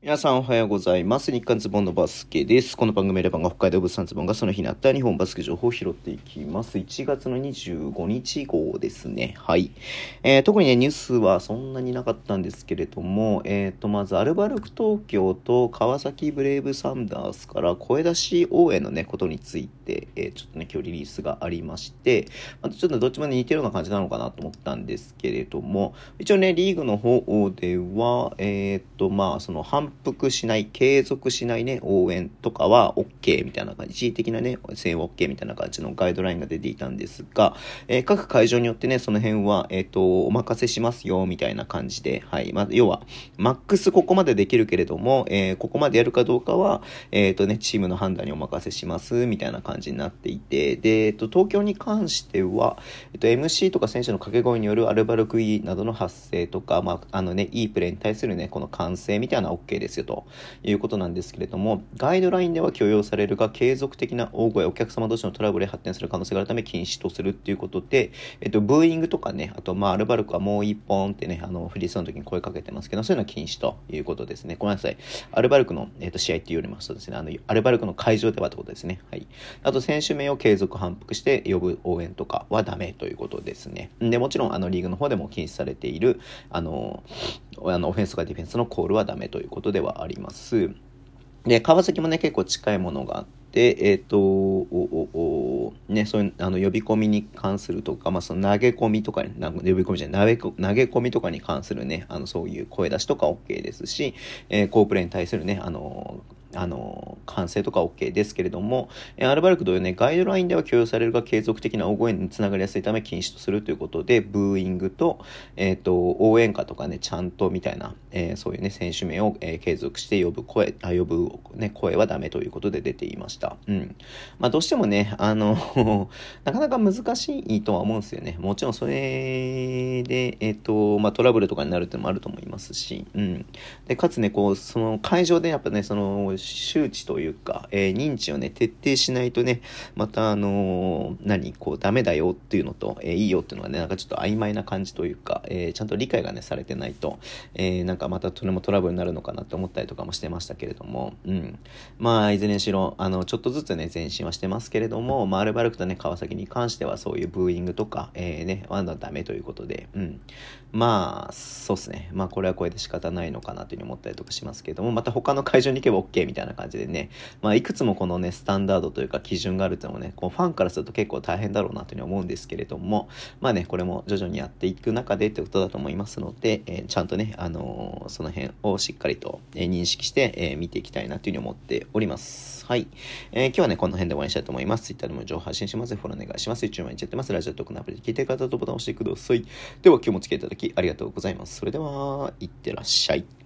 皆さんおはようございます。日刊ズボンのバスケです。この番組レバンが北海道物産ズボンがその日にあった日本バスケ情報を拾っていきます。1月の25日号ですね。はい。えー、特にね、ニュースはそんなになかったんですけれども、えっ、ー、と、まずアルバルク東京と川崎ブレイブサンダースから声出し応援のね、ことについて、えー、ちょっとね、今日リリースがありまして、またちょっとどっちもね、似てるような感じなのかなと思ったんですけれども、一応ね、リーグの方では、えっ、と、まあ、その反復しない、継続しないね、応援とかは OK みたいな感じ、一時的なね、声援 OK みたいな感じのガイドラインが出ていたんですが、えー、各会場によってね、その辺は、えっ、ー、と、お任せしますよ、みたいな感じで、はい。まあ、要は、マックスここまでできるけれども、えー、ここまでやるかどうかは、えっ、とね、チームの判断にお任せします、みたいな感じになっていて、で、えっ、と、東京に関しては、えっ、と、MC とか選手の掛け声によるアルバルクイなどの発生とか、まあ、あのね、いいプレーに対するね、この歓声みたいなのは OK ですよ、ということなんですけれども、ガイドラインでは許容されるが、継続的な大声、お客様同士のトラブルで発展する可能性があるため禁止とするっていうことで、えっと、ブーイングとかね、あと、まあ、アルバルクはもう一本ってね、あの、フリースの時に声かけてますけど、そういうのは禁止ということですね。ごめんなさい。アルバルクの、えっと、試合って言われますとですね、あの、アルバルクの会場ではってことですね。はい。あと、選手名を継続反復して呼ぶ応援とかはダメということですね。で、もちろん、あの、リーグの方でも禁止されている、あの、あのオフェンスとかディフェンスのコールはダメということではあります。で、川崎もね、結構近いものがあって、えっ、ー、と、おおね、そういう、あの、呼び込みに関するとか、まあ、その投げ込みとかに、呼び込みじゃない、投げ投げ込みとかに関するね、あの、そういう声出しとか OK ですし、えー、コープレイに対するね、あの、あの、完成とか OK ですけれども、アルバルク同様ね、ガイドラインでは許容されるが継続的な大声につながりやすいため禁止とするということで、ブーイングと、えっ、ー、と、応援歌とかね、ちゃんとみたいな、えー、そういうね、選手名を、えー、継続して呼ぶ声、あ、呼ぶね、声はダメということで出ていました。うん。まあ、どうしてもね、あの なかなか難しいとは思うんですよね。もちろんそれで、えっ、と、まあ、トラブルとかになるっていうのもあると思いますし、うん。で、かつね、こう、その会場でやっぱね、その、周知というか、えー、認知をね、徹底しないとね、またあのー、何、こう、ダメだよっていうのと、えー、いいよっていうのがね、なんかちょっと曖昧な感じというか、えちゃんと理解がね、されてないと、えなんかまたそれもトラブルになるのかなって思ったりとかもしてましたけれども、うん。まあ、いずれにしろ、あの、ちょっとずつね、前進はしてますけれども、まあ、アルバルクとね、川崎に関してはそういうブーイングとか、えー、ね、まだダメということで、うん。まあ、そうっすね。まあ、これはこれで仕方ないのかなというふうに思ったりとかしますけれども、また他の会場に行けば OK みたいなみたいな感じでね、まあ、いくつもこのね、スタンダードというか基準があるっていうのもね、こうファンからすると結構大変だろうなというふうに思うんですけれども、まあね、これも徐々にやっていく中でってことだと思いますので、えー、ちゃんとね、あのー、その辺をしっかりと、認識して、え、見ていきたいなというふうに思っております。はい。え今日はね、この辺で終わりにしたいと思います。Twitter でも情報発信します。フォローお願いします。YouTube 毎日やってます。ラジオトークのアプリで聞いてる方とボタンを押してください。では今日もお付き合いいただきありがとうございます。それでは、いってらっしゃい。